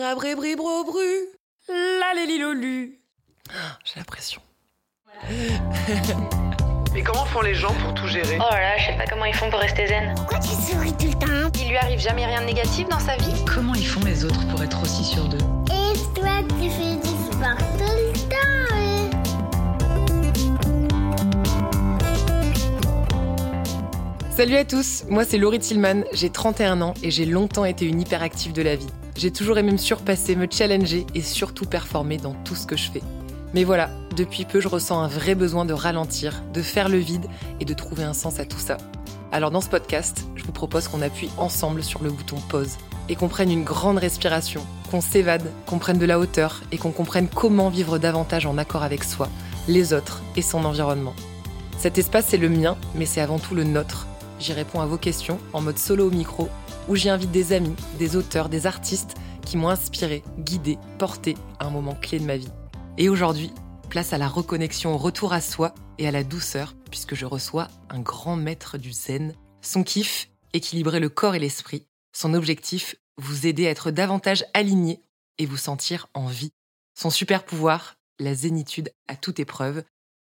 Rabribribro-bru, la lélilolu. J'ai la pression. Et comment font les gens pour tout gérer? Oh là là, je sais pas comment ils font pour rester zen. Pourquoi tu souris tout le temps? Il lui arrive jamais rien de négatif dans sa vie? Comment ils font les autres pour être aussi sûrs d'eux? Et toi, tu fais du sport tout le temps hein? Salut à tous, moi c'est Laurie Tillman, j'ai 31 ans et j'ai longtemps été une hyperactive de la vie. J'ai toujours aimé me surpasser, me challenger et surtout performer dans tout ce que je fais. Mais voilà, depuis peu je ressens un vrai besoin de ralentir, de faire le vide et de trouver un sens à tout ça. Alors dans ce podcast, je vous propose qu'on appuie ensemble sur le bouton pause et qu'on prenne une grande respiration, qu'on s'évade, qu'on prenne de la hauteur et qu'on comprenne comment vivre davantage en accord avec soi, les autres et son environnement. Cet espace c'est le mien, mais c'est avant tout le nôtre. J'y réponds à vos questions en mode solo au micro, où j'y invite des amis, des auteurs, des artistes qui m'ont inspiré, guidé, porté à un moment clé de ma vie. Et aujourd'hui, place à la reconnexion au retour à soi et à la douceur, puisque je reçois un grand maître du zen. Son kiff, équilibrer le corps et l'esprit. Son objectif, vous aider à être davantage aligné et vous sentir en vie. Son super pouvoir, la zénitude à toute épreuve.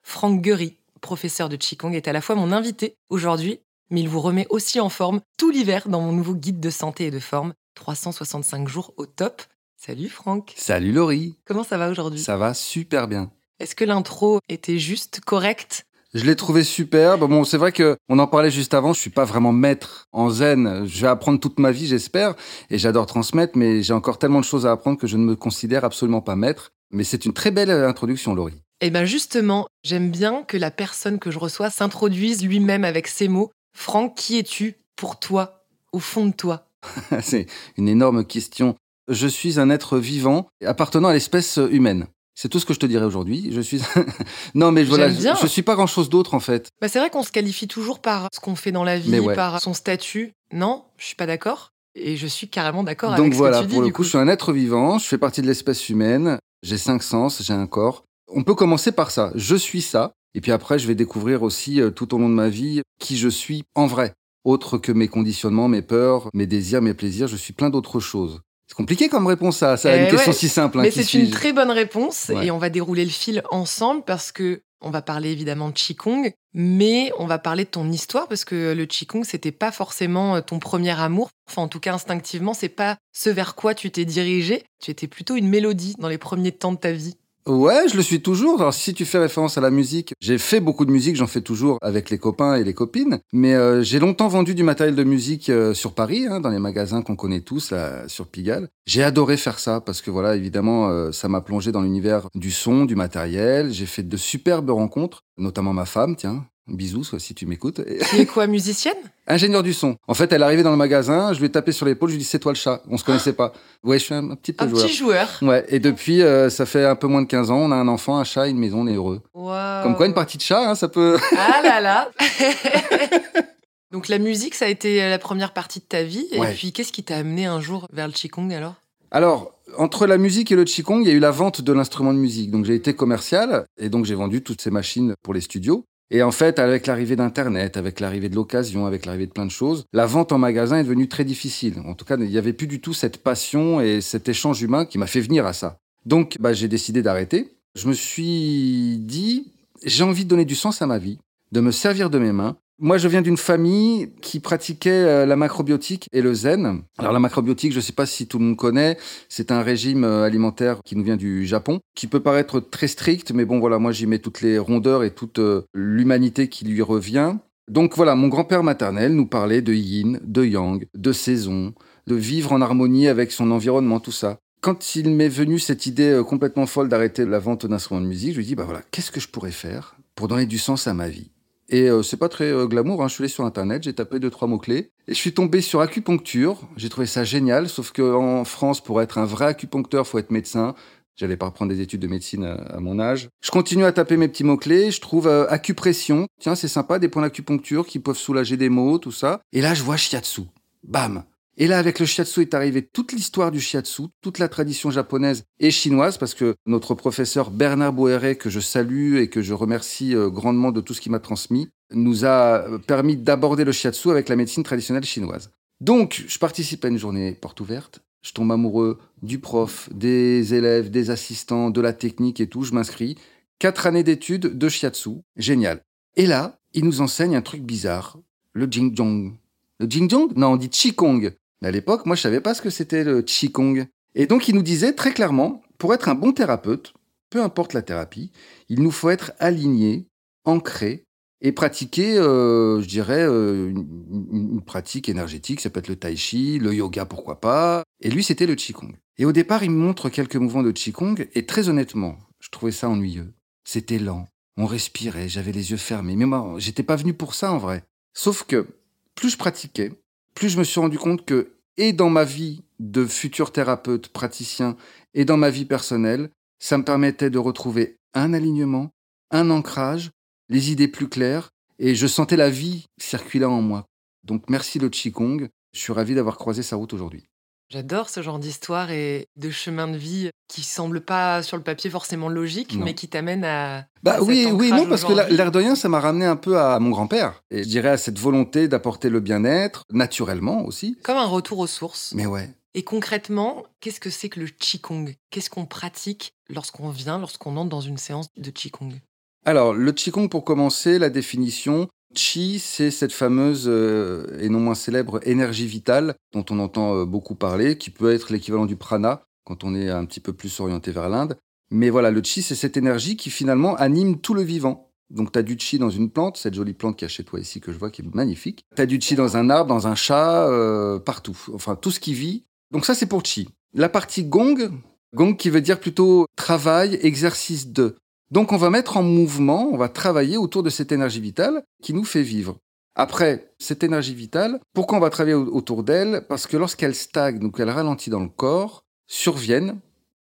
Franck Guery, professeur de Qigong, est à la fois mon invité aujourd'hui, mais il vous remet aussi en forme tout l'hiver dans mon nouveau guide de santé et de forme, 365 jours au top. Salut Franck. Salut Laurie. Comment ça va aujourd'hui? Ça va super bien. Est-ce que l'intro était juste, correcte? Je l'ai trouvé superbe. Bon, c'est vrai que on en parlait juste avant. Je suis pas vraiment maître en zen. Je vais apprendre toute ma vie, j'espère, et j'adore transmettre. Mais j'ai encore tellement de choses à apprendre que je ne me considère absolument pas maître. Mais c'est une très belle introduction, Laurie. Eh bien justement, j'aime bien que la personne que je reçois s'introduise lui-même avec ces mots. Franck, qui es-tu pour toi, au fond de toi c'est une énorme question. Je suis un être vivant appartenant à l'espèce humaine. C'est tout ce que je te dirais aujourd'hui. Je suis non mais voilà, bien. je, suis pas grand chose d'autre en fait. bah, C'est vrai qu'on se qualifie toujours par ce qu'on fait dans la vie, ouais. par son statut. Non, je suis pas d'accord. Et je suis carrément d'accord Donc avec voilà, ce que tu dis pour le coup, je suis un être vivant. Je fais partie de l'espèce humaine. J'ai cinq sens, j'ai un corps. On peut commencer par ça. Je suis ça. Et puis après, je vais découvrir aussi euh, tout au long de ma vie qui je suis en vrai. Autre que mes conditionnements, mes peurs, mes désirs, mes plaisirs, je suis plein d'autres choses. C'est compliqué comme réponse à Eh une question ouais, si simple. hein, Mais c'est une très bonne réponse Ouais. et on va dérouler le fil ensemble parce que on va parler évidemment de Qigong, mais on va parler de ton histoire parce que le Qigong c'était pas forcément euh, ton premier amour. Enfin, en tout cas, instinctivement, c'est pas ce vers quoi tu t'es dirigé. Tu étais plutôt une mélodie dans les premiers temps de ta vie. Ouais, je le suis toujours. Alors si tu fais référence à la musique, j'ai fait beaucoup de musique, j'en fais toujours avec les copains et les copines. Mais euh, j'ai longtemps vendu du matériel de musique euh, sur Paris, hein, dans les magasins qu'on connaît tous, là, sur Pigalle. J'ai adoré faire ça parce que voilà, évidemment, euh, ça m'a plongé dans l'univers du son, du matériel. J'ai fait de superbes rencontres, notamment ma femme, tiens. Bisous, soit si tu m'écoutes. Es quoi, musicienne? Ingénieur du son. En fait, elle est arrivée dans le magasin, je lui ai tapé sur l'épaule, je lui ai dit c'est toi le chat. On se connaissait pas. Ouais, je suis un, un petit peu Un joueur. petit joueur. Ouais, et depuis, euh, ça fait un peu moins de 15 ans, on a un enfant, un chat, une maison, on est heureux. Waouh. Comme quoi, une partie de chat, hein, ça peut. Ah là là Donc la musique, ça a été la première partie de ta vie. Et puis, qu'est-ce qui t'a amené un jour vers le Qigong alors? Alors, entre la musique et le Qigong, il y a eu la vente de l'instrument de musique. Donc, j'ai été commercial et donc j'ai vendu toutes ces machines pour les studios. Et en fait, avec l'arrivée d'Internet, avec l'arrivée de l'occasion, avec l'arrivée de plein de choses, la vente en magasin est devenue très difficile. En tout cas, il n'y avait plus du tout cette passion et cet échange humain qui m'a fait venir à ça. Donc, bah, j'ai décidé d'arrêter. Je me suis dit, j'ai envie de donner du sens à ma vie, de me servir de mes mains. Moi, je viens d'une famille qui pratiquait euh, la macrobiotique et le zen. Alors, la macrobiotique, je ne sais pas si tout le monde connaît, c'est un régime euh, alimentaire qui nous vient du Japon, qui peut paraître très strict, mais bon, voilà, moi, j'y mets toutes les rondeurs et toute euh, l'humanité qui lui revient. Donc voilà, mon grand-père maternel nous parlait de yin, de yang, de saison, de vivre en harmonie avec son environnement, tout ça. Quand il m'est venu cette idée complètement folle d'arrêter la vente d'instruments de musique, je lui ai dit, bah voilà, qu'est-ce que je pourrais faire pour donner du sens à ma vie? Et euh, c'est pas très euh, glamour, hein. je suis allé sur Internet, j'ai tapé deux, trois mots-clés, et je suis tombé sur acupuncture. J'ai trouvé ça génial, sauf qu'en France, pour être un vrai acupuncteur, faut être médecin. J'allais pas reprendre des études de médecine à, à mon âge. Je continue à taper mes petits mots-clés. Je trouve euh, acupression. Tiens, c'est sympa, des points d'acupuncture qui peuvent soulager des maux, tout ça. Et là, je vois shiatsu. Bam et là, avec le shiatsu est arrivé toute l'histoire du shiatsu, toute la tradition japonaise et chinoise, parce que notre professeur Bernard Boéret, que je salue et que je remercie euh, grandement de tout ce qu'il m'a transmis, nous a euh, permis d'aborder le shiatsu avec la médecine traditionnelle chinoise. Donc, je participe à une journée porte ouverte. Je tombe amoureux du prof, des élèves, des assistants, de la technique et tout. Je m'inscris. Quatre années d'études de shiatsu. Génial. Et là, il nous enseigne un truc bizarre. Le Jingjong. Le Jingjong? Non, on dit Qigong. À l'époque, moi, je savais pas ce que c'était le Qigong. Et donc, il nous disait très clairement, pour être un bon thérapeute, peu importe la thérapie, il nous faut être aligné, ancré et pratiquer, euh, je dirais, euh, une, une pratique énergétique. Ça peut être le tai chi, le yoga, pourquoi pas. Et lui, c'était le qigong. Et au départ, il me montre quelques mouvements de qigong. Et très honnêtement, je trouvais ça ennuyeux. C'était lent. On respirait, j'avais les yeux fermés. Mais moi, j'étais pas venu pour ça en vrai. Sauf que plus je pratiquais, plus je me suis rendu compte que, et dans ma vie de futur thérapeute, praticien, et dans ma vie personnelle, ça me permettait de retrouver un alignement, un ancrage, les idées plus claires, et je sentais la vie circuler en moi. Donc merci le Qigong, je suis ravi d'avoir croisé sa route aujourd'hui. J'adore ce genre d'histoire et de chemin de vie qui semble pas sur le papier forcément logique, Non. mais qui t'amène à. Bah à oui, oui, non, parce que l'air de rien, ça m'a ramené un peu à mon grand-père. Et je dirais à cette volonté d'apporter le bien-être, naturellement aussi. Comme un retour aux sources. Mais ouais. Et concrètement, qu'est-ce que c'est que le Qigong? Qu'est-ce qu'on pratique lorsqu'on vient, lorsqu'on entre dans une séance de Qigong? Alors, le Qigong, pour commencer, la définition, Qi, c'est cette fameuse euh, et non moins célèbre énergie vitale dont on entend euh, beaucoup parler, qui peut être l'équivalent du prana quand on est un petit peu plus orienté vers l'Inde. Mais voilà, le Qi, c'est cette énergie qui finalement anime tout le vivant. Donc, tu as du Qi dans une plante, cette jolie plante qui est chez toi ici que je vois qui est magnifique. Tu as du Qi dans un arbre, dans un chat, euh, partout. Enfin, tout ce qui vit. Donc, ça, c'est pour Qi. La partie Gong, Gong qui veut dire plutôt travail, exercice de. Donc on va mettre en mouvement, on va travailler autour de cette énergie vitale qui nous fait vivre. Après, cette énergie vitale, pourquoi on va travailler au- autour d'elle? Parce que lorsqu'elle stagne, donc elle ralentit dans le corps, surviennent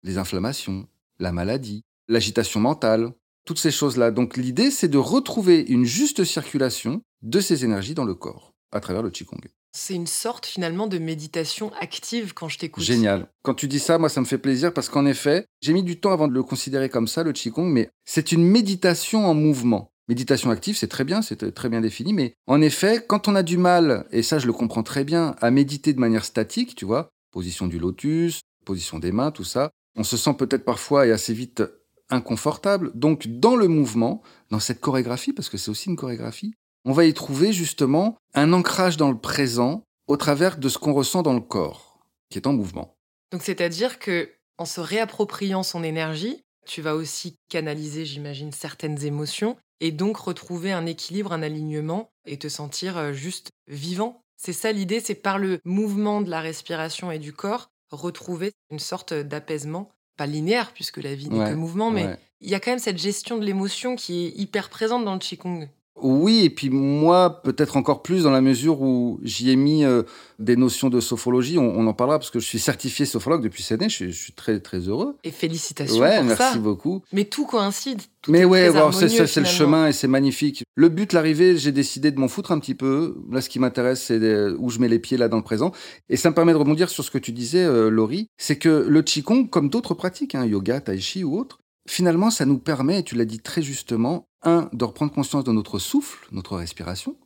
les inflammations, la maladie, l'agitation mentale, toutes ces choses-là. Donc l'idée, c'est de retrouver une juste circulation de ces énergies dans le corps à travers le Qigong. C'est une sorte finalement de méditation active quand je t'écoute. Génial. Quand tu dis ça, moi, ça me fait plaisir parce qu'en effet, j'ai mis du temps avant de le considérer comme ça, le Qigong, mais c'est une méditation en mouvement. Méditation active, c'est très bien, c'est très bien défini, mais en effet, quand on a du mal, et ça je le comprends très bien, à méditer de manière statique, tu vois, position du lotus, position des mains, tout ça, on se sent peut-être parfois et assez vite inconfortable. Donc dans le mouvement, dans cette chorégraphie, parce que c'est aussi une chorégraphie, on va y trouver justement un ancrage dans le présent au travers de ce qu'on ressent dans le corps, qui est en mouvement. Donc c'est-à-dire que en se réappropriant son énergie, tu vas aussi canaliser, j'imagine, certaines émotions et donc retrouver un équilibre, un alignement et te sentir euh, juste vivant. C'est ça l'idée, c'est par le mouvement de la respiration et du corps retrouver une sorte d'apaisement, pas linéaire puisque la vie n'est Ouais, que mouvement, mais Ouais. il y a quand même cette gestion de l'émotion qui est hyper présente dans le qigong. Oui, et puis moi, peut-être encore plus dans la mesure où j'y ai mis euh, des notions de sophologie. On, on en parlera parce que je suis certifié sophologue depuis cette année. Je, suis- je suis très très heureux. Et félicitations Ouais, pour merci ça. beaucoup. Mais tout coïncide. tout Mais ouais, c'est le chemin et c'est magnifique. Le but, l'arrivée, j'ai décidé de m'en foutre un petit peu. Là, ce qui m'intéresse, c'est où je mets les pieds là dans le présent. Et ça me permet de rebondir sur ce que tu disais, euh, Laurie. C'est que le Qigong, comme d'autres pratiques, hein, yoga, tai chi ou autres, finalement, ça nous permet, et tu l'as dit très justement, un, de reprendre conscience de notre souffle, notre respiration,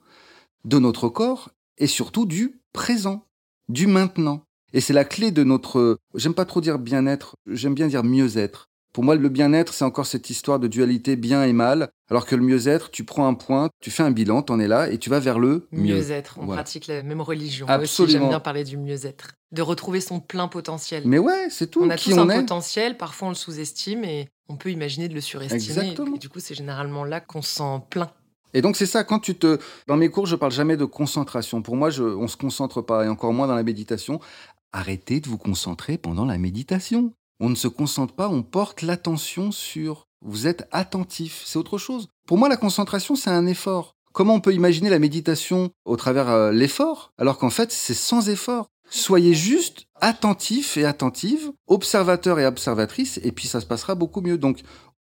de notre corps, et surtout du présent, du maintenant. Et c'est la clé de notre, j'aime pas trop dire bien-être, j'aime bien dire mieux-être. Pour moi, le bien-être, c'est encore cette histoire de dualité bien et mal, alors que le mieux-être, tu prends un point, tu fais un bilan, t'en es là, et tu vas vers le mieux. Mieux-être, on Voilà. pratique la même religion. Absolument. j'aime bien parler du mieux-être. De retrouver son plein potentiel. Mais ouais, c'est tout. on a qui tous on un est. potentiel, parfois on le sous-estime et on peut imaginer de le surestimer. Exactement. Et du coup, c'est généralement là qu'on se sent plein. Et donc c'est ça, quand tu te... Dans mes cours, je parle jamais de concentration. Pour moi, je... on se concentre pas, et encore moins dans la méditation. Arrêtez de vous concentrer pendant la méditation. On ne se concentre pas, on porte l'attention sur... Vous êtes attentif, c'est autre chose. Pour moi, la concentration, c'est un effort. Comment on peut imaginer la méditation au travers euh, l'effort, alors qu'en fait, c'est sans effort? Soyez juste attentif et attentive, observateur et observatrice, et puis ça se passera beaucoup mieux. Donc,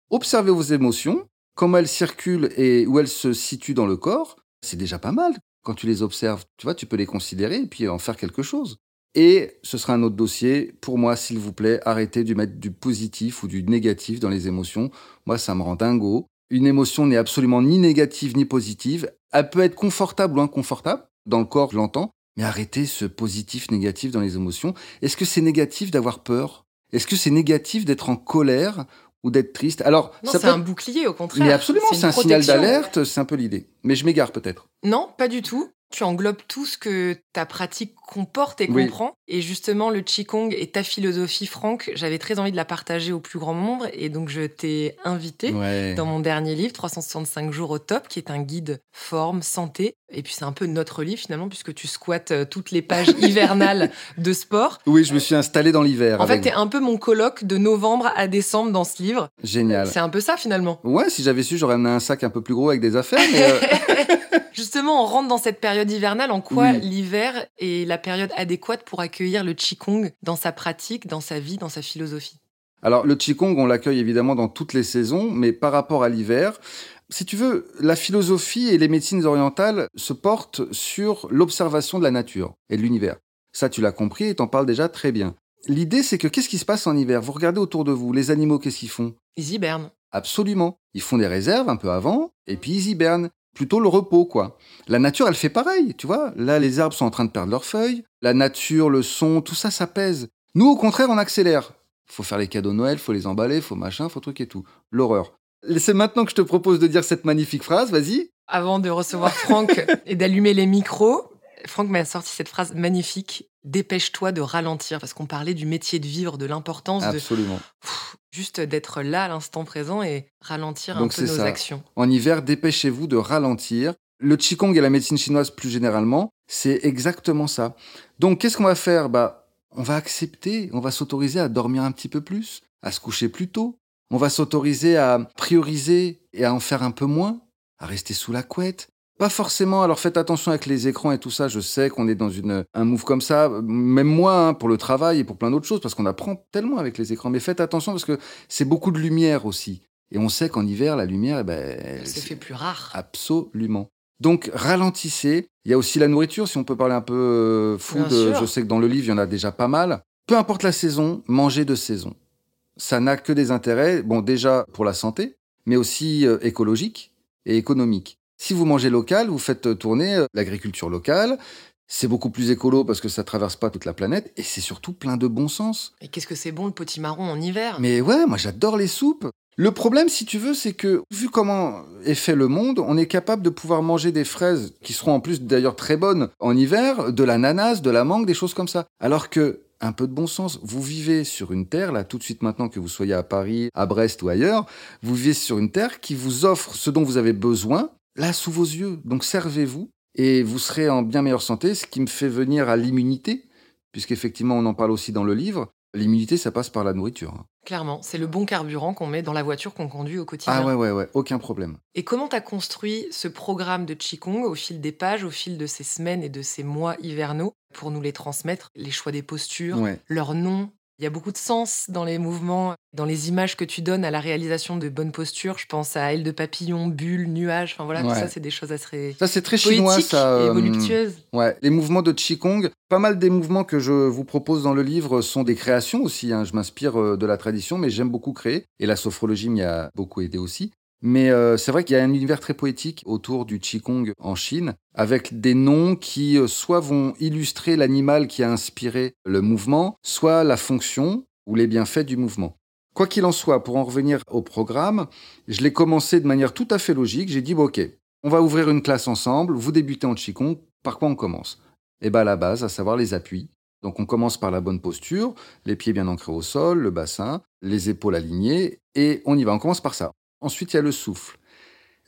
observez vos émotions, comment elles circulent et où elles se situent dans le corps, c'est déjà pas mal. Quand tu les observes, tu vois, tu peux les considérer et puis en faire quelque chose. Et ce sera un autre dossier. Pour moi, s'il vous plaît, arrêtez de mettre du positif ou du négatif dans les émotions. Moi, ça me rend dingo. Une émotion n'est absolument ni négative ni positive. Elle peut être confortable ou inconfortable. Dans le corps, je l'entends. Mais arrêtez ce positif, négatif dans les émotions. Est-ce que c'est négatif d'avoir peur? Est-ce que c'est négatif d'être en colère ou d'être triste? Alors, Non, ça c'est peut un bouclier, au contraire. Mais absolument, c'est un signal d'alerte, c'est un peu l'idée. Mais je m'égare peut-être. Non, pas du tout. Tu englobes tout ce que ta pratique comporte et Oui. comprend. Et justement, le Qigong et ta philosophie, Franck, j'avais très envie de la partager au plus grand nombre. Et donc, je t'ai invité Ouais. dans mon dernier livre, 365 jours au top, qui est un guide forme, santé. Et puis, c'est un peu notre livre finalement, puisque tu squattes euh, toutes les pages hivernales de sport. Oui, je me suis installé dans l'hiver. En fait, avec- t'es un peu mon colloque de novembre à décembre dans ce livre. Génial. C'est un peu ça finalement. Ouais, si j'avais su, j'aurais amené un sac un peu plus gros avec des affaires. Mais euh, Justement, on rentre dans cette période hivernale. En quoi Oui. l'hiver est la période adéquate pour accueillir le Qigong dans sa pratique, dans sa vie, dans sa philosophie? Alors, le Qigong, on l'accueille évidemment dans toutes les saisons, mais par rapport à l'hiver, si tu veux, la philosophie et les médecines orientales se portent sur l'observation de la nature et de l'univers. Ça, tu l'as compris et t'en parles déjà très bien. L'idée, c'est que qu'est-ce qui se passe en hiver? Vous regardez autour de vous, les animaux, qu'est-ce qu'ils font? Ils hibernent. Absolument. Ils font des réserves un peu avant, et puis ils hibernent. Plutôt le repos, quoi. La nature, elle fait pareil, tu vois. Là, les arbres sont en train de perdre leurs feuilles. La nature, le son, tout ça, ça pèse. Nous, au contraire, on accélère. Faut faire les cadeaux de Noël, faut les emballer, faut machin, faut truc et tout. L'horreur. C'est maintenant que je te propose de dire cette magnifique phrase, vas-y. Avant de recevoir Franck et d'allumer les micros, Franck m'a sorti cette phrase magnifique. Dépêche-toi de ralentir, parce qu'on parlait du métier de vivre, de l'importance de pff, juste d'être là à l'instant présent et ralentir Donc un peu nos ça. actions. En hiver, dépêchez-vous de ralentir. Le Qigong et la médecine chinoise plus généralement, c'est exactement ça. Donc, qu'est-ce qu'on va faire? Bah, on va accepter, on va s'autoriser à dormir un petit peu plus, à se coucher plus tôt. On va s'autoriser à prioriser et à en faire un peu moins, à rester sous la couette. Pas forcément, alors faites attention avec les écrans et tout ça, je sais qu'on est dans une, un move comme ça, même moi, hein, pour le travail et pour plein d'autres choses, parce qu'on apprend tellement avec les écrans. Mais faites attention parce que c'est beaucoup de lumière aussi. Et on sait qu'en hiver, la lumière, eh ben, elle- C'est fait plus rare. Absolument. Donc ralentissez. Il y a aussi la nourriture, si on peut parler un peu euh, food. Je sais que dans le livre, il y en a déjà pas mal. Peu importe la saison, mangez de saison. Ça n'a que des intérêts, bon déjà pour la santé, mais aussi euh, écologique et économique. Si vous mangez local, vous faites euh, tourner euh, l'agriculture locale. C'est beaucoup plus écolo parce que ça traverse pas toute la planète et c'est surtout plein de bon sens. Et qu'est-ce que c'est bon le potimarron en hiver? Mais ouais, moi j'adore les soupes. Le problème, si tu veux, c'est que vu comment est fait le monde, on est capable de pouvoir manger des fraises qui seront en plus d'ailleurs très bonnes en hiver, de l'ananas, de la mangue, des choses comme ça. Alors que un peu de bon sens, vous vivez sur une terre là tout de suite maintenant que vous soyez à Paris, à Brest ou ailleurs, vous vivez sur une terre qui vous offre ce dont vous avez besoin là sous vos yeux. Donc servez-vous et vous serez en bien meilleure santé, ce qui me fait venir à l'immunité, puisqu'effectivement on en parle aussi dans le livre. L'immunité, ça passe par la nourriture. hein. Clairement, c'est le bon carburant qu'on met dans la voiture qu'on conduit au quotidien. Ah ouais, ouais, ouais, aucun problème. Et comment t'as construit ce programme de Qigong au fil des pages, au fil de ces semaines et de ces mois hivernaux pour nous les transmettre Les choix des postures, Ouais. leurs noms. Il y a beaucoup de sens dans les mouvements, dans les images que tu donnes à la réalisation de bonnes postures. Je pense à ailes de papillon, bulles, nuages. Enfin voilà, tout ça, c'est des choses assez Ça, c'est très chinois, ça. et euh. Ouais, les mouvements de Qigong, pas mal des mouvements que je vous propose dans le livre sont des créations aussi. hein. Je m'inspire euh, de la tradition, mais j'aime beaucoup créer. Et la sophrologie m'y a beaucoup aidé aussi. Mais euh, c'est vrai qu'il y a un univers très poétique autour du Qigong en Chine, avec des noms qui euh, soit vont illustrer l'animal qui a inspiré le mouvement, soit la fonction ou les bienfaits du mouvement. Quoi qu'il en soit, pour en revenir au programme, je l'ai commencé de manière tout à fait logique. J'ai dit, bon, ok, on va ouvrir une classe ensemble, vous débutez en Qigong, par quoi on commence? Eh bien, la base, à savoir les appuis. Donc, on commence par la bonne posture, les pieds bien ancrés au sol, le bassin, les épaules alignées, et on y va, on commence par ça. Ensuite, il y a le souffle.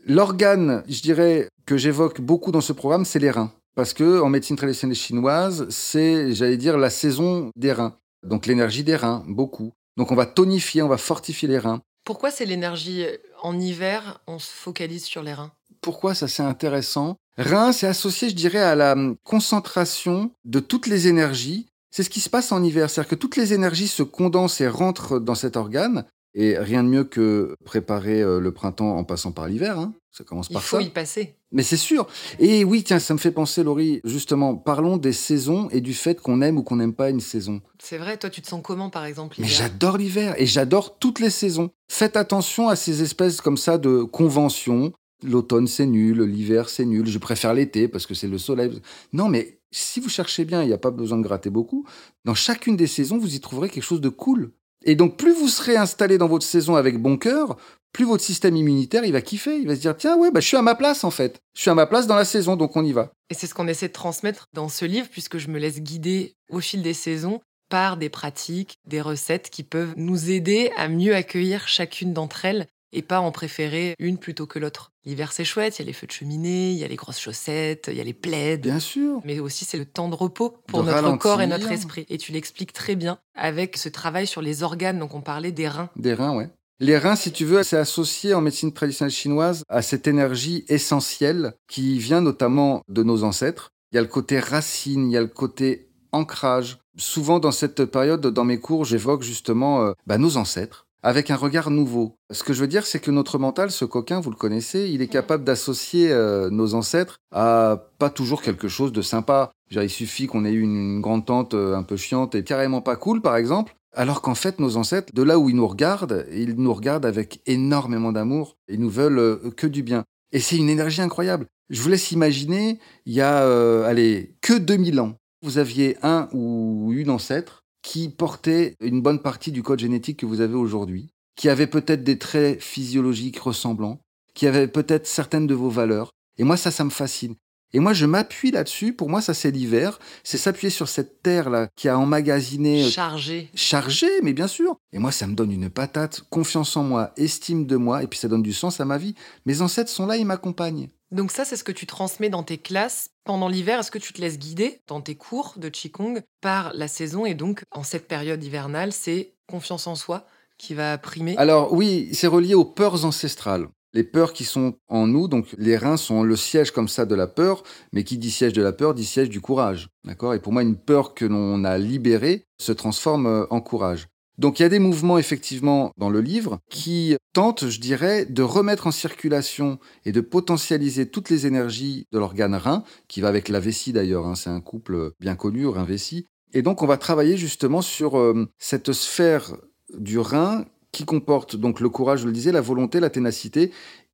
L'organe, je dirais, que j'évoque beaucoup dans ce programme, c'est les reins. Parce que en médecine traditionnelle chinoise, c'est, j'allais dire, la saison des reins. Donc l'énergie des reins, beaucoup. Donc on va tonifier, on va fortifier les reins. Pourquoi c'est l'énergie en hiver On se focalise sur les reins? Pourquoi ça c'est intéressant? Rein, c'est associé, je dirais, à la hum, concentration de toutes les énergies. C'est ce qui se passe en hiver, c'est-à-dire que toutes les énergies se condensent et rentrent dans cet organe. Et rien de mieux que préparer euh, le printemps en passant par l'hiver. hein. Ça commence Il par faut ça. y passer. Mais c'est sûr. Et oui, tiens, ça me fait penser, Laurie, justement, parlons des saisons et du fait qu'on aime ou qu'on n'aime pas une saison. C'est vrai, toi, tu te sens comment, par exemple Mais j'adore l'hiver et j'adore toutes les saisons. Faites attention à ces espèces comme ça de conventions. L'automne c'est nul, l'hiver c'est nul, je préfère l'été parce que c'est le soleil. Non mais Si vous cherchez bien, il n'y a pas besoin de gratter beaucoup. Dans chacune des saisons, vous y trouverez quelque chose de cool. Et donc, plus vous serez installé dans votre saison avec bon cœur, plus votre système immunitaire, il va kiffer. Il va se dire, tiens, ouais, bah, je suis à ma place, en fait. Je suis à ma place dans la saison, donc on y va. Et c'est ce qu'on essaie de transmettre dans ce livre, puisque je me laisse guider au fil des saisons par des pratiques, des recettes qui peuvent nous aider à mieux accueillir chacune d'entre elles et pas en préférer une plutôt que l'autre. L'hiver, c'est chouette, il y a les feux de cheminée, il y a les grosses chaussettes, il y a les plaids. Bien sûr. Mais aussi, c'est le temps de repos pour De notre ralentir. corps et notre esprit. Et tu l'expliques très bien avec ce travail sur les organes. Donc, on parlait des reins. Des reins, ouais. Les reins, si tu veux, c'est associé en médecine traditionnelle chinoise à cette énergie essentielle qui vient notamment de nos ancêtres. Il y a le côté racine, il y a le côté ancrage. Souvent, dans cette période, dans mes cours, j'évoque justement euh, bah, nos ancêtres avec un regard nouveau. Ce que je veux dire, c'est que notre mental, ce coquin, vous le connaissez, il est capable d'associer euh, nos ancêtres à pas toujours quelque chose de sympa. Dire, il suffit qu'on ait eu une, une grande tante euh, un peu chiante et carrément pas cool, par exemple. Alors qu'en fait, nos ancêtres, de là où ils nous regardent, ils nous regardent avec énormément d'amour. Ils nous veulent euh, que du bien. Et c'est une énergie incroyable. Je vous laisse imaginer, il y a, allez, que 2000 ans, vous aviez un ou une ancêtre qui portait une bonne partie du code génétique que vous avez aujourd'hui, qui avait peut-être des traits physiologiques ressemblants, qui avait peut-être certaines de vos valeurs. Et moi, ça, ça me fascine. Et moi, je m'appuie là-dessus. Pour moi, ça, c'est l'hiver. C'est s'appuyer sur cette terre-là qui a emmagasiné, euh, Chargés. chargé, mais bien sûr. Et moi, ça me donne une patate, confiance en moi, estime de moi, et puis ça donne du sens à ma vie. Mes ancêtres sont là, ils m'accompagnent. Donc ça, c'est ce que tu transmets dans tes classes pendant l'hiver. Est-ce que tu te laisses guider dans tes cours de Qigong par la saison Et donc, en cette période hivernale, c'est confiance en soi qui va primer? Alors oui, c'est relié aux peurs ancestrales. Les peurs qui sont en nous, donc les reins sont le siège comme ça de la peur, mais qui dit siège de la peur dit siège du courage. D'accord? Et pour moi, une peur que l'on a libérée se transforme euh, en courage. Donc il y a des mouvements effectivement dans le livre qui tentent, je dirais, de remettre en circulation et de potentialiser toutes les énergies de l'organe rein, qui va avec la vessie d'ailleurs, hein, c'est un couple bien connu, rein-vessie. Et donc on va travailler justement sur euh, cette sphère du rein qui comporte donc le courage, je le disais, la volonté, la ténacité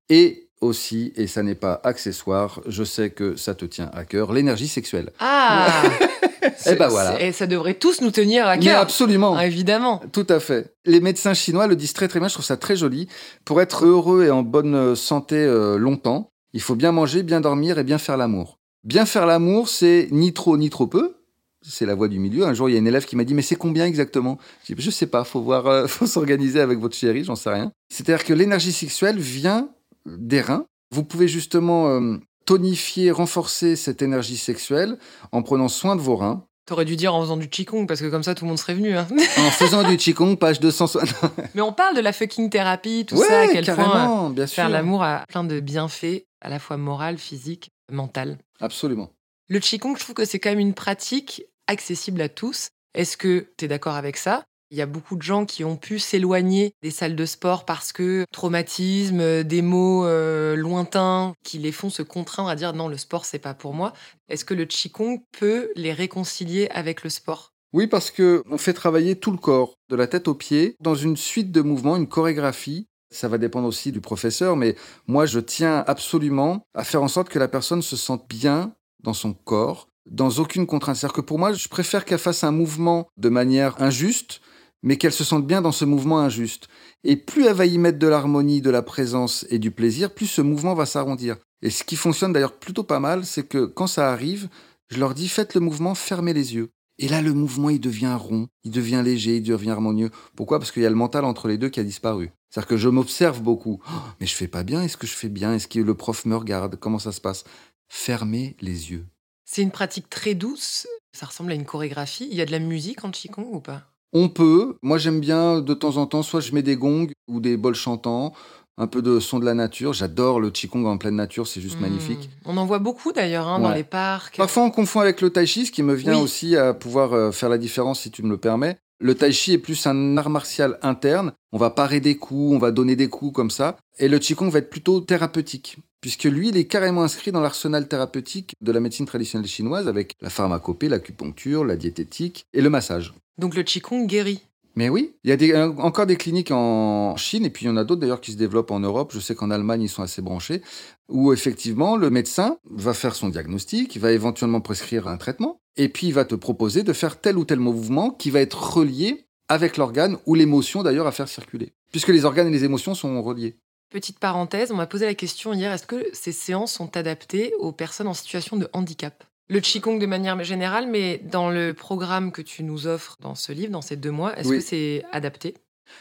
et aussi, et ça n'est pas accessoire, je sais que ça te tient à cœur, l'énergie sexuelle. Ah Eh ben voilà. Et ça devrait tous nous tenir à Mais cœur. absolument. Ah, évidemment. Tout à fait. Les médecins chinois le disent très très bien, je trouve ça très joli. Pour être heureux et en bonne santé euh, longtemps, il faut bien manger, bien dormir et bien faire l'amour. Bien faire l'amour, c'est ni trop ni trop peu. C'est la voie du milieu. Un jour, il y a une élève qui m'a dit, mais c'est combien exactement? Je dis, je sais pas, faut voir, euh, faut s'organiser avec votre chérie, j'en sais rien. C'est-à-dire que l'énergie sexuelle vient des reins. Vous pouvez justement euh, tonifier, renforcer cette énergie sexuelle en prenant soin de vos reins, T'aurais dû dire en faisant du Qigong, parce que comme ça, tout le monde serait venu. hein. en faisant du qigong, page 260. Mais on parle de la fucking thérapie, tout ouais, ça, à quel point carrément, bien sûr. faire l'amour a plein de bienfaits, à la fois moral, physique, mental. Absolument. Le Qigong, je trouve que c'est quand même une pratique accessible à tous. Est-ce que tu es d'accord avec ça? Il y a beaucoup de gens qui ont pu s'éloigner des salles de sport parce que traumatisme, euh, des mots euh, lointains qui les font se contraindre à dire non, le sport, c'est pas pour moi. Est-ce que le Qigong peut les réconcilier avec le sport? Oui, parce que on fait travailler tout le corps, de la tête aux pieds, dans une suite de mouvements, une chorégraphie. Ça va dépendre aussi du professeur, mais moi, je tiens absolument à faire en sorte que la personne se sente bien dans son corps, dans aucune contrainte. C'est-à-dire que pour moi, je préfère qu'elle fasse un mouvement de manière injuste, mais qu'elle se sente bien dans ce mouvement injuste. Et plus elle va y mettre de l'harmonie, de la présence et du plaisir, plus ce mouvement va s'arrondir. Et ce qui fonctionne d'ailleurs plutôt pas mal, c'est que quand ça arrive, je leur dis faites le mouvement, fermez les yeux. Et là, le mouvement, il devient rond, il devient léger, il devient harmonieux. Pourquoi? Parce qu'il y a le mental entre les deux qui a disparu. C'est-à-dire que je m'observe beaucoup. Oh, mais je fais pas bien, est-ce que je fais bien? Est-ce que le prof me regarde? Comment ça se passe? Fermez les yeux. C'est une pratique très douce, ça ressemble à une chorégraphie. Il y a de la musique en Qigong ou pas? On peut, moi j'aime bien de temps en temps, soit je mets des gongs ou des bols chantants, un peu de son de la nature. J'adore le Qigong en pleine nature, c'est juste Hmm. magnifique. On en voit beaucoup d'ailleurs hein, dans les parcs. Parfois, on confond avec le tai chi, ce qui me vient Oui. aussi à pouvoir euh, faire la différence, si tu me le permets. Le tai chi est plus un art martial interne. On va parer des coups, on va donner des coups comme ça. Et le qigong va être plutôt thérapeutique, puisque lui, il est carrément inscrit dans l'arsenal thérapeutique de la médecine traditionnelle chinoise, avec la pharmacopée, l'acupuncture, la diététique et le massage. Donc le Qigong guérit. Mais oui, il y a euh, encore des cliniques en Chine, et puis il y en a d'autres d'ailleurs qui se développent en Europe. Je sais qu'en Allemagne, ils sont assez branchés, où effectivement, le médecin va faire son diagnostic, il va éventuellement prescrire un traitement, et puis il va te proposer de faire tel ou tel mouvement qui va être relié avec l'organe ou l'émotion d'ailleurs à faire circuler. Puisque les organes et les émotions sont reliés. Petite parenthèse, on m'a posé la question hier, est-ce que ces séances sont adaptées aux personnes en situation de handicap? Le Qigong de manière générale, mais dans le programme que tu nous offres dans ce livre, dans ces deux mois, est-ce Oui. que c'est adapté?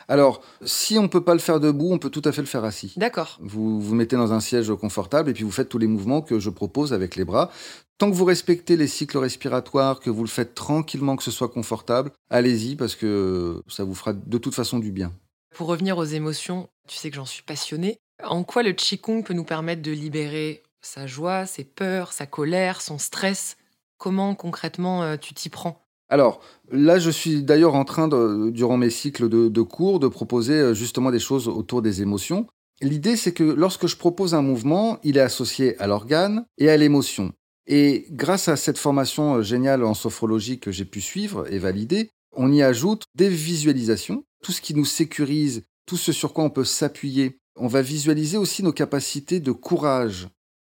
Alors, si on ne peut pas le faire debout, on peut tout à fait le faire assis. D'accord. Vous vous mettez dans un siège confortable et puis vous faites tous les mouvements que je propose avec les bras. Tant que vous respectez les cycles respiratoires, que vous le faites tranquillement, que ce soit confortable, allez-y parce que ça vous fera de toute façon du bien. Pour revenir aux émotions, tu sais que j'en suis passionnée. En quoi le Qigong peut nous permettre de libérer sa joie, ses peurs, sa colère, son stress Comment concrètement euh, tu t'y prends? Alors, là, je suis d'ailleurs en train, durant mes cycles de, de cours, de proposer euh, justement des choses autour des émotions. L'idée, c'est que lorsque je propose un mouvement, il est associé à l'organe et à l'émotion. Et grâce à cette formation euh, géniale en sophrologie que j'ai pu suivre et valider, on y ajoute des visualisations, tout ce qui nous sécurise, tout ce sur quoi on peut s'appuyer. On va visualiser aussi nos capacités de courage.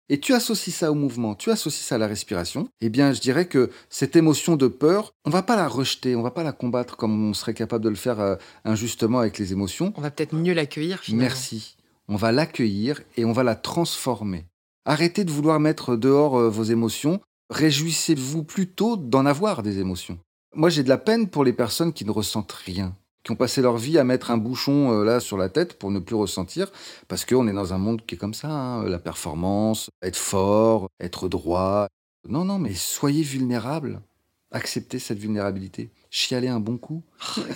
Et tu associes ça au mouvement, tu associes ça à la respiration, eh bien je dirais que cette émotion de peur, on va pas la rejeter, on va pas la combattre comme on serait capable de le faire euh, injustement avec les émotions. On va peut-être mieux l'accueillir finalement. Merci. On va l'accueillir et on va la transformer. Arrêtez de vouloir mettre dehors euh, vos émotions. Réjouissez-vous plutôt d'en avoir des émotions. Moi, j'ai de la peine pour les personnes qui ne ressentent rien, qui ont passé leur vie à mettre un bouchon euh, là sur la tête pour ne plus ressentir, parce qu'on est dans un monde qui est comme ça, hein, la performance, être fort, être droit. Non, non, mais soyez vulnérables. Acceptez cette vulnérabilité. Chialez un bon coup.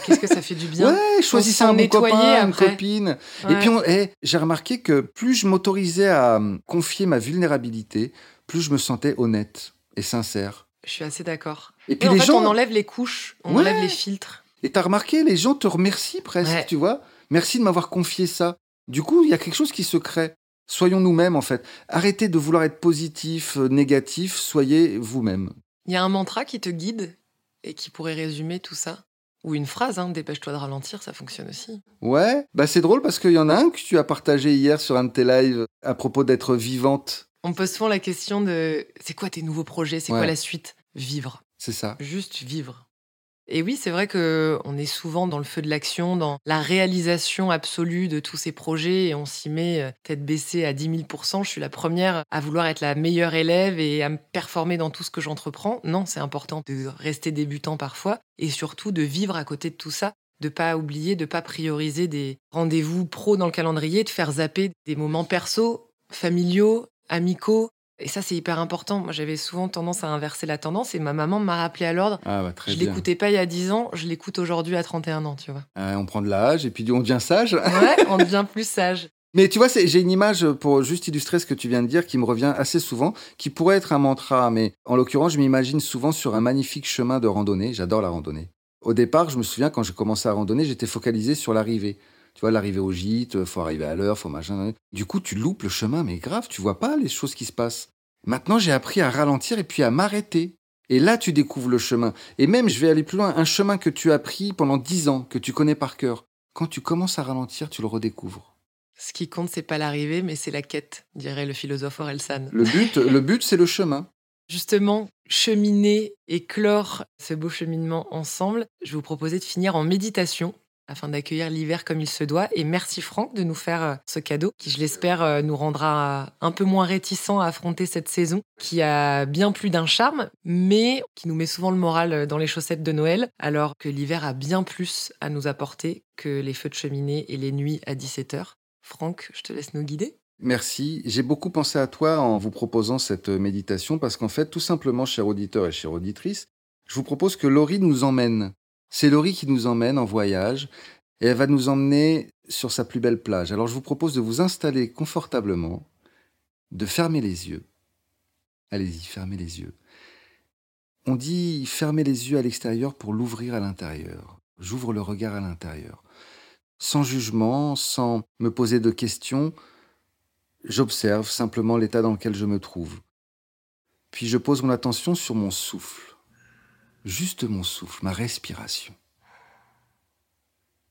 Qu'est-ce que ça fait du bien Ouais, choisissez un bon copain, une copine. Et puis, eh, j'ai remarqué que plus je m'autorisais à hum, confier ma vulnérabilité, plus je me sentais honnête et sincère. Je suis assez d'accord. Et Et puis en les fait, gens, on enlève les couches, on Ouais. enlève les filtres. Et t'as remarqué, les gens te remercient presque, Ouais. tu vois. Merci de m'avoir confié ça. Du coup, il y a quelque chose qui se crée. Soyons nous-mêmes, en fait. Arrêtez de vouloir être positif, euh, négatif, soyez vous-même. Il y a un mantra qui te guide et qui pourrait résumer tout ça Ou une phrase, hein, dépêche-toi de ralentir, ça fonctionne aussi. Ouais, bah c'est drôle parce qu'il y en a un que tu as partagé hier sur un de tes lives à propos d'être vivante. On me pose souvent la question de c'est quoi tes nouveaux projets, c'est Ouais. quoi la suite? Vivre, C'est ça. juste vivre. Et oui, c'est vrai que on est souvent dans le feu de l'action, dans la réalisation absolue de tous ces projets et on s'y met euh, tête baissée à 10 000% Je suis la première à vouloir être la meilleure élève et à me performer dans tout ce que j'entreprends. Non, c'est important de rester débutant parfois et surtout de vivre à côté de tout ça, de pas oublier, de pas prioriser des rendez-vous pro dans le calendrier, de faire zapper des moments perso, familiaux, amicaux. Et ça, c'est hyper important. Moi, j'avais souvent tendance à inverser la tendance et ma maman m'a rappelé à l'ordre. Ah bah Je l'écoutais pas il y a 10 ans, je l'écoute aujourd'hui à 31 ans, tu vois. Euh, on prend de l'âge et puis on devient sage. Ouais, on devient plus sage. Mais tu vois, j'ai une image pour juste illustrer ce que tu viens de dire qui me revient assez souvent, qui pourrait être un mantra, mais en l'occurrence, je m'imagine souvent sur un magnifique chemin de randonnée. J'adore la randonnée. Au départ, je me souviens quand j'ai commencé à randonner, j'étais focalisé sur l'arrivée. Tu vois, l'arrivée au gîte, faut arriver à l'heure, faut machin. Du coup, tu loupes le chemin, mais grave, tu vois pas les choses qui se passent. Maintenant, j'ai appris à ralentir et puis à m'arrêter. Et là, tu découvres le chemin. Et même, je vais aller plus loin, un chemin que tu as pris pendant dix ans, que tu connais par cœur. Quand tu commences à ralentir, tu le redécouvres. Ce qui compte, c'est pas l'arrivée, mais c'est la quête, dirait le philosophe Orelsan. Le but, le but, c'est le chemin. Justement, cheminer et clore ce beau cheminement ensemble, je vous proposer de finir en méditation afin d'accueillir l'hiver comme il se doit. Et merci Franck de nous faire euh, ce cadeau qui, je l'espère, euh, nous rendra euh, un peu moins réticents à affronter cette saison qui a bien plus d'un charme, mais qui nous met souvent le moral dans les chaussettes de Noël, alors que l'hiver a bien plus à nous apporter que les feux de cheminée et les nuits à 17h. Franck, je te laisse nous guider. Merci. J'ai beaucoup pensé à toi en vous proposant cette méditation parce qu'en fait, tout simplement, chers auditeurs et chères auditrices, je vous propose que Laurie nous emmène. C'est Laurie qui nous emmène en voyage et elle va nous emmener sur sa plus belle plage. Alors je vous propose de vous installer confortablement, de fermer les yeux. Allez-y, fermez les yeux. On dit fermer les yeux à l'extérieur pour l'ouvrir à l'intérieur. J'ouvre le regard à l'intérieur. Sans jugement, sans me poser de questions, j'observe simplement l'état dans lequel je me trouve. Puis je pose mon attention sur mon souffle. Juste mon souffle, ma respiration.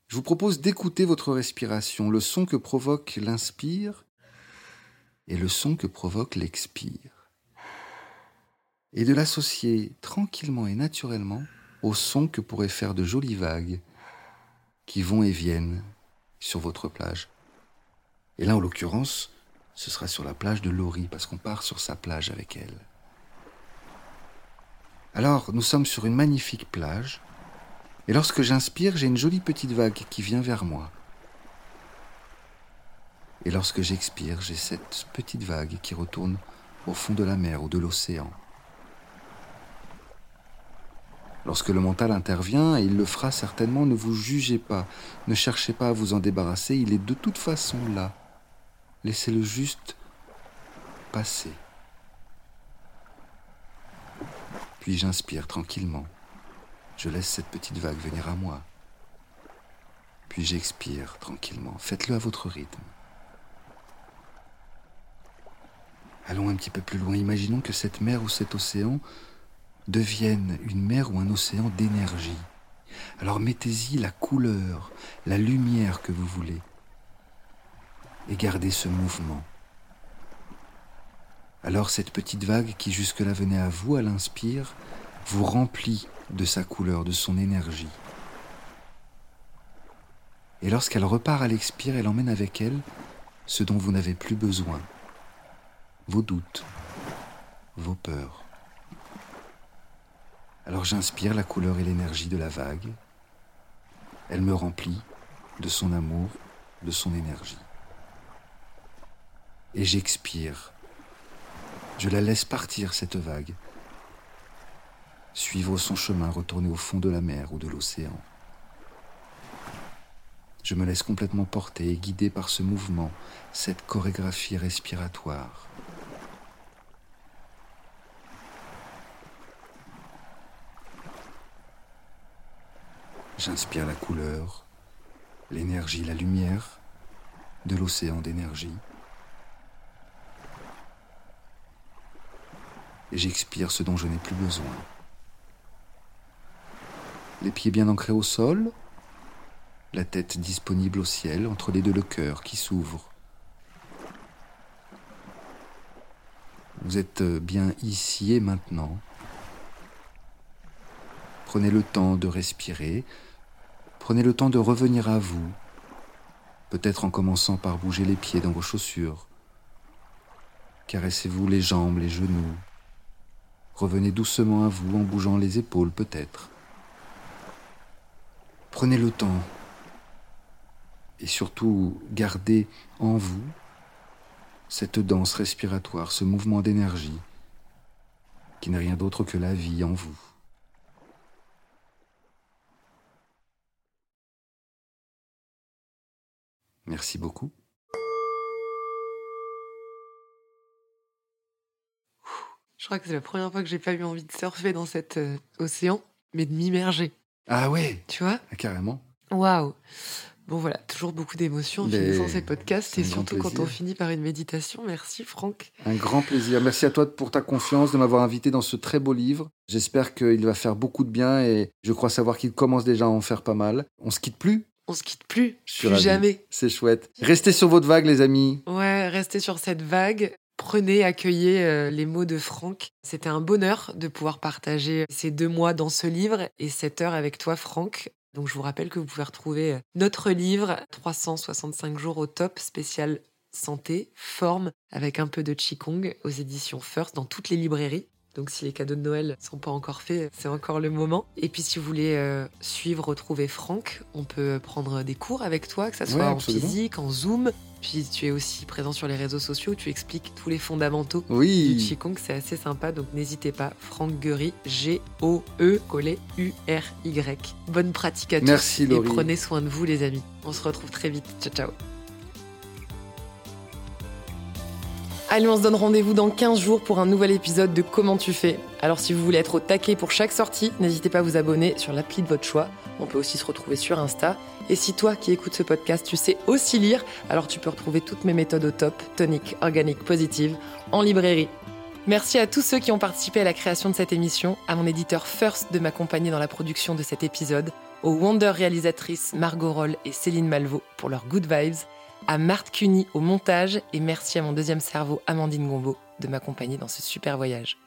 Je vous propose d'écouter votre respiration, le son que provoque l'inspire et le son que provoque l'expire. Et de l'associer tranquillement et naturellement au son que pourraient faire de jolies vagues qui vont et viennent sur votre plage. Et là, en l'occurrence, ce sera sur la plage de Laurie, parce qu'on part sur sa plage avec elle. Alors, nous sommes sur une magnifique plage, et lorsque j'inspire, j'ai une jolie petite vague qui vient vers moi. Et lorsque j'expire, j'ai cette petite vague qui retourne au fond de la mer ou de l'océan. Lorsque le mental intervient, et il le fera certainement, ne vous jugez pas, ne cherchez pas à vous en débarrasser, il est de toute façon là. Laissez-le juste passer. Puis j'inspire tranquillement. Je laisse cette petite vague venir à moi. Puis j'expire tranquillement. Faites-le à votre rythme. Allons un petit peu plus loin. Imaginons que cette mer ou cet océan devienne une mer ou un océan d'énergie. Alors mettez-y la couleur, la lumière que vous voulez. Et gardez ce mouvement. Alors cette petite vague qui jusque-là venait à vous à l'inspire vous remplit de sa couleur, de son énergie. Et lorsqu'elle repart à l'expire, elle emmène avec elle ce dont vous n'avez plus besoin, vos doutes, vos peurs. Alors j'inspire la couleur et l'énergie de la vague. Elle me remplit de son amour, de son énergie. Et j'expire. Je la laisse partir, cette vague. Suivre son chemin, retourner au fond de la mer ou de l'océan. Je me laisse complètement porter et guider par ce mouvement, cette chorégraphie respiratoire. J'inspire la couleur, l'énergie, la lumière de l'océan d'énergie. Et j'expire ce dont je n'ai plus besoin. Les pieds bien ancrés au sol, la tête disponible au ciel, entre les deux le cœur qui s'ouvre. Vous êtes bien ici et maintenant. Prenez le temps de respirer, Prenez le temps de revenir à vous, peut-être en commençant par bouger les pieds dans vos chaussures. Caressez-vous les jambes, les genoux. Revenez doucement à vous en bougeant les épaules peut-être. Prenez le temps et surtout gardez en vous cette danse respiratoire, ce mouvement d'énergie qui n'est rien d'autre que la vie en vous. Merci beaucoup. Crois que c'est la première fois que j'ai pas eu envie de surfer dans cet euh, océan, mais de m'immerger. Ah ouais Tu vois? Ah, Carrément. Waouh Bon voilà, toujours beaucoup d'émotions en finissant ces podcasts et surtout quand on finit par une méditation. Merci Franck. Un grand plaisir. Merci à toi pour ta confiance, de m'avoir invité dans ce très beau livre. J'espère qu'il va faire beaucoup de bien et je crois savoir qu'il commence déjà à en faire pas mal. On se quitte plus? On se quitte plus, Je plus jamais. C'est chouette. Restez sur votre vague, les amis. Ouais, restez sur cette vague. Prenez, accueillez euh, les mots de Franck. C'était un bonheur de pouvoir partager ces deux mois dans ce livre et cette heure avec toi, Franck. Donc, je vous rappelle que vous pouvez retrouver euh, notre livre 365 jours au top spécial santé, forme, avec un peu de Qigong aux éditions First dans toutes les librairies. Donc si les cadeaux de Noël sont pas encore faits, c'est encore le moment. Et puis si vous voulez euh, suivre, retrouver Franck, on peut prendre des cours avec toi, que ça soit Ouais, en physique, en Zoom. Puis tu es aussi présent sur les réseaux sociaux, tu expliques tous les fondamentaux du Oui. Qigong, c'est assez sympa, donc n'hésitez pas. Franck Guery, G-O-E, collé U-R-Y. Bonne pratique à tous Merci, et Laurie. prenez soin de vous les amis. On se retrouve très vite. Ciao ciao. Allez, on se donne rendez-vous dans 15 jours pour un nouvel épisode de Comment tu fais. Alors si vous voulez être au taquet pour chaque sortie, n'hésitez pas à vous abonner sur l'appli de votre choix. On peut aussi se retrouver sur Insta. Et si toi qui écoutes ce podcast, tu sais aussi lire, alors tu peux retrouver toutes mes méthodes au top, tonique, organique, positive, en librairie. Merci à tous ceux qui ont participé à la création de cette émission, à mon éditeur First de m'accompagner dans la production de cet épisode, aux Wonder réalisatrices Margot Roll et Céline Malvaux pour leurs good vibes, à Marthe Cuny au montage et merci à mon deuxième cerveau Amandine Gombeau de m'accompagner dans ce super voyage.